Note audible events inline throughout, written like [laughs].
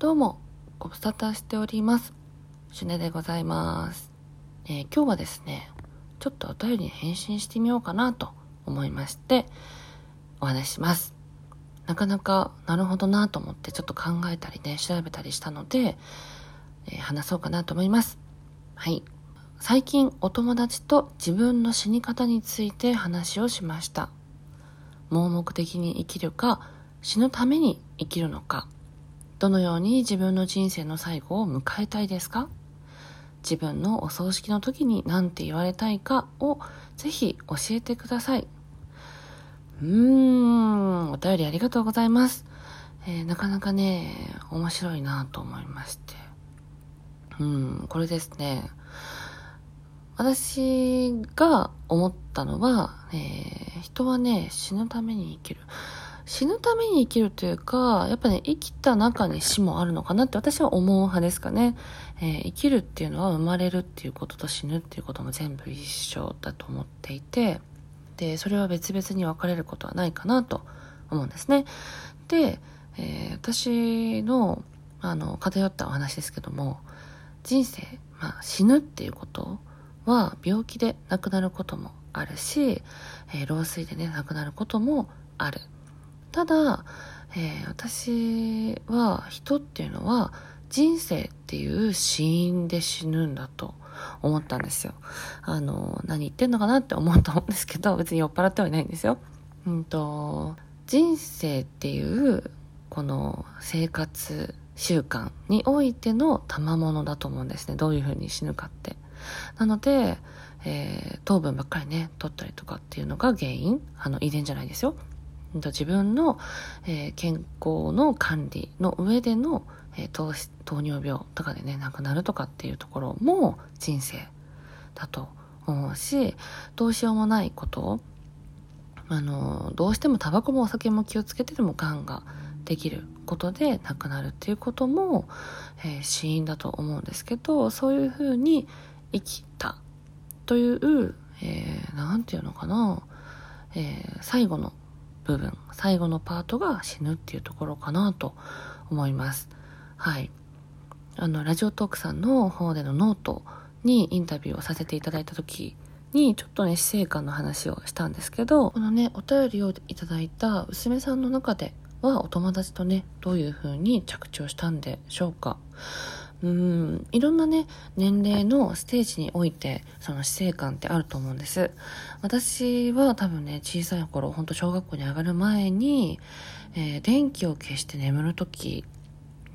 どうも、ご無沙汰しております。シュネでございます。えー今日はですね、ちょっとお便りに返信してみようかなと思いまして、お話しします。なかなかなるほどなと思ってちょっと考えたりね、調べたりしたので、えー話そうかなと思います。はい。最近お友達と自分の死に方について話をしました。盲目的に生きるか、死ぬために生きるのか、どのように自分の人生の最後を迎えたいですか？自分のお葬式の時に何て言われたいか？をぜひ教えてください。うーん、お便りありがとうございます。えーなかなかね、面白いなと思いまして。うん、これですね。私が思ったのは、えー人はね、死ぬために生きる。死ぬために生きるというか、やっぱね、生きた中に死もあるのかなって私は思う派ですかね。えー生きるっていうのは生まれるっていうことと死ぬっていうことも全部一緒だと思っていて、で、それは別々に分かれることはないかなと思うんですね。で、えー私の、あの、偏ったお話ですけども、人生、まあ、死ぬっていうことは病気で亡くなることもあるし、えー老衰でね亡くなることもあるただ、えー私は人っていうのは人生っていう死因で死ぬんだと思ったんですよ。あの何言ってんのかなって思うと思うんですけど別に酔っ払ってはいないんですよ。うんと人生っていうこの生活習慣においての賜物だと思うんですね。どういうふうに死ぬかって。なので、えー糖分ばっかりね取ったりとかっていうのが原因あの遺伝じゃないですよ。自分の、えー健康の管理の上での、えー糖糖尿病とかでね亡くなるとかっていうところも人生だと思うしどうしようもないことあのどうしてもタバコもお酒も気をつけてでもがんができることで亡くなるっていうことも、えー死因だと思うんですけどそういうふうに生きたという、えーていうのかな、えー最後の部分最後のパートが死ぬっていうところかなと思います。はい。あのラジオトークさんの方でのノートにインタビューをさせていただいた時にちょっとね死生観の話をしたんですけどこのねお便りをいただいた娘さんの中ではお友達とねどういう風に着地をしたんでしょうか。うん。いろんなね年齢のステージにおいてその死生観ってあると思うんです。私は多分ね小さい頃ほんと小学校に上がる前に、えー電気を消して眠る時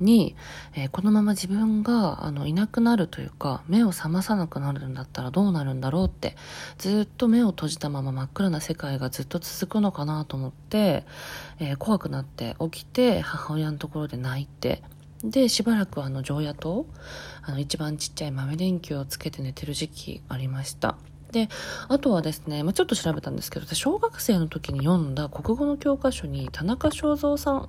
に、えーこのまま自分があのいなくなるというか目を覚まさなくなるんだったらどうなるんだろうってずっと目を閉じたまま真っ暗な世界がずっと続くのかなと思って、えー怖くなって起きて母親のところで泣いてでしばらくあの常夜灯あの一番ちっちゃい豆電球をつけて寝てる時期ありました。であとはですね、まあ、ちょっと調べたんですけど小学生の時に読んだ国語の教科書に田中正造さん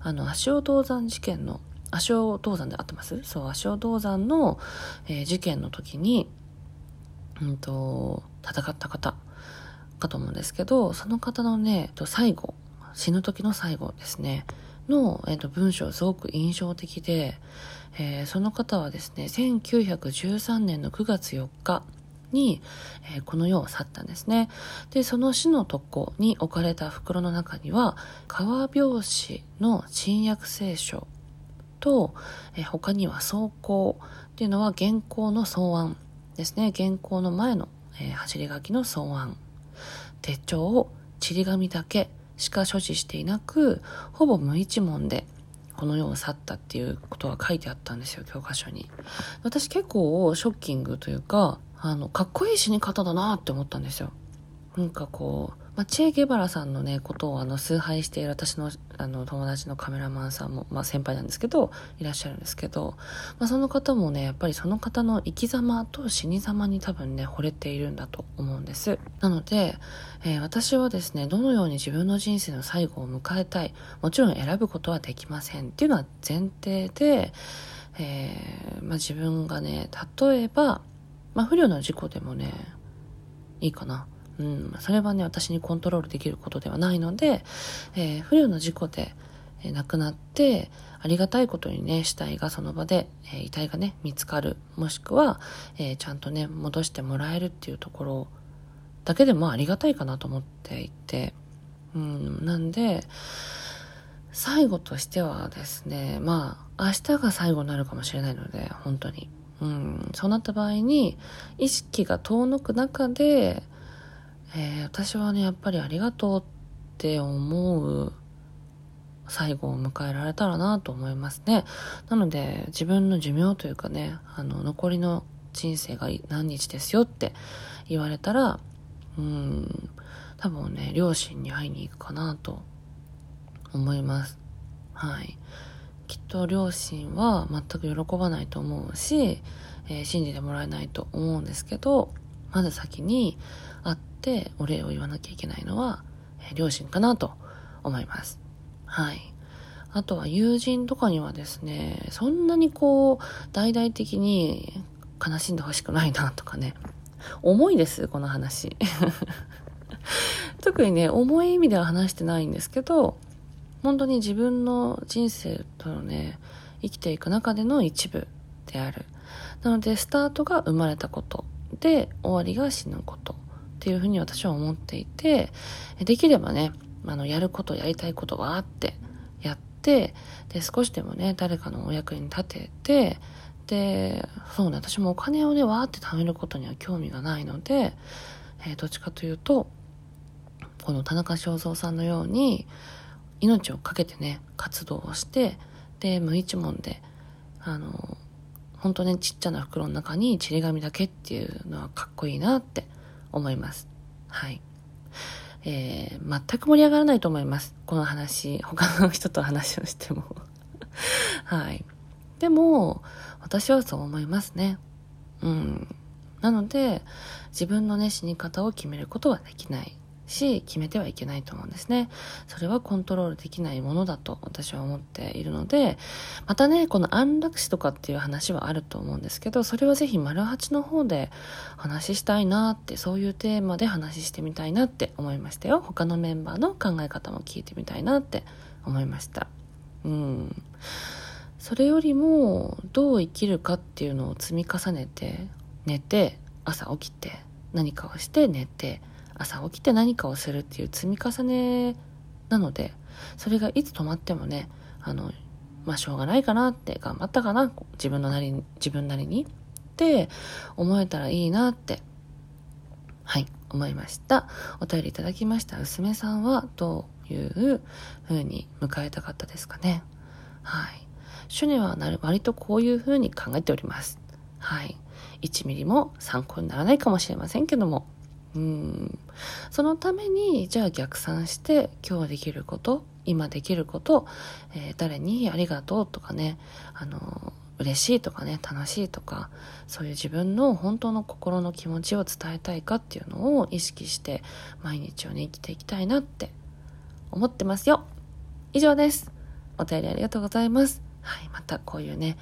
あの足尾銅山事件の足尾銅山で合ってます？そう足尾銅山の、えー事件の時にうんと戦った方かと思うんですけどその方のね最後死ぬ時の最後ですね。の、えーと文章すごく印象的で、えーその方はですね1913年の9月4日に、えーこの世を去ったんですね。でその死の床に置かれた袋の中には川拍子の新約聖書と、えー他には草稿っていうのは原稿の草案ですね。原稿の前の、えー走り書きの草案。手帳をちり紙だけしか所持していなくほぼ無一文でこの世を去ったっていうことが書いてあったんですよ教科書に。私結構ショッキングというかあのかっこいい死に方だなって思ったんですよ。なんかこう、まあ、チェ・ゲバラさんのねことをあの崇拝している私のあの友達のカメラマンさんも、まあ、先輩なんですけどいらっしゃるんですけど、まあ、その方もねやっぱりその方の生き様と死に様に多分ね惚れているんだと思うんです。なので、えー私はですねどのように自分の人生の最後を迎えたいもちろん選ぶことはできません。っていうのは前提で、えーまあ、自分がね例えば、まあ、不慮の事故でもねいいかな。うん、それはね私にコントロールできることではないので、えー不慮の事故で、え亡くなって、ありがたいことにね、死体がその場で、え遺体がね、見つかる。もしくは、えちゃんとね、戻してもらえるっていうところだけでもありがたいかなと思っていて、うん、なんで、最後としてはですね、まあ、明日が最後になるかもしれないので、本当に。うん、そうなった場合に、意識が遠のく中で、えー、私はね、やっぱりありがとうって思う最後を迎えられたらなと思いますね。なので、自分の寿命というかね、あの、残りの人生が何日ですよって言われたら、うん、多分ね、両親に会いに行くかなと思います。はい。きっと両親は全く喜ばないと思うし、えー、信じてもらえないと思うんですけど、まず先に会ってお礼を言わなきゃいけないのは、え、両親かなと思います。はい。あとは友人とかにはですね、そんなにこう、大々的に悲しんでほしくないなとかね、重いです、この話。[laughs] 特にね、重い意味では話してないんですけど、本当に自分の人生とのね、生きていく中での一部である。なので、スタートが生まれたことで、終わりが死ぬことっていうふうに私は思っていて、できればね、あの、やること、やりたいことはあってやって、で、少しでもね、誰かのお役に立てて、で、そうね、私もお金をね、わーって貯めることには興味がないので、えー、どっちかというと、この田中正造さんのように、命を懸けてね、活動をして、で、無一文で、あの、本当ね、ちっちゃな袋の中にちり紙だけっていうのはかっこいいなって思います。はい。えー、全く盛り上がらないと思います。この話、他の人と話をしても [laughs] はい。でも、私はそう思いますね。うん。なので、自分のね、死に方を決めることはできない。し、決めてはいけないと思うんですね。それはコントロールできないものだと私は思っているので、またね、この安楽死とかっていう話はあると思うんですけど、それはぜひ丸八の方で話したいなって、そういうテーマで話してみたいなって思いましたよ。他のメンバーの考え方も聞いてみたいなって思いました。うん。それよりも、どう生きるかっていうのを積み重ねて、寝て、朝起きて、何かをして寝て、朝起きて何かをするっていう積み重ねなので、それがいつ止まってもね、あの、まあ、しょうがないかなって、頑張ったかな、自分のなりに、自分なりにって思えたらいいなって、はい、思いました。お便りいただきました娘さんはどういう風に迎えたかったですかね。はい。主にはなる、割とこういう風に考えております。はい。1ミリも参考にならないかもしれませんけども、うん。そのために、じゃあ逆算して、今日できること、今できること、えー、誰にありがとうとかね、あの、嬉しいとかね、楽しいとか、そういう自分の本当の心の気持ちを伝えたいかっていうのを意識して、毎日をね、生きていきたいなって思ってますよ。以上です。お便りありがとうございます。はい、またこういうね、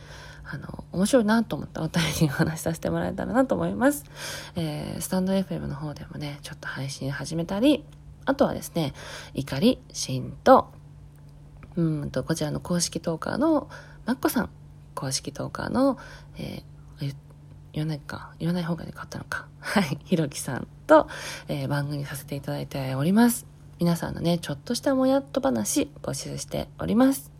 あの、面白いなと思ったお便りを話しさせてもらえたらなと思います。[laughs] えー、スタンド FM の方でもね、ちょっと配信始めたり、あとはですね、怒り、んと、うんと、こちらの公式トーカーのマッコさん、公式トーカーの、えー、言わないか、言わない方がよかったのか。[laughs] はい、ひろきさんと、えー、番組させていただいております。皆さんのね、ちょっとしたもやっと話募集しております。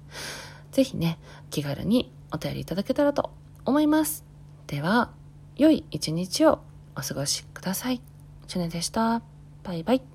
ぜひね、気軽にお便りいただけたらと思います。では、良い一日をお過ごしください。チュネでした。バイバイ。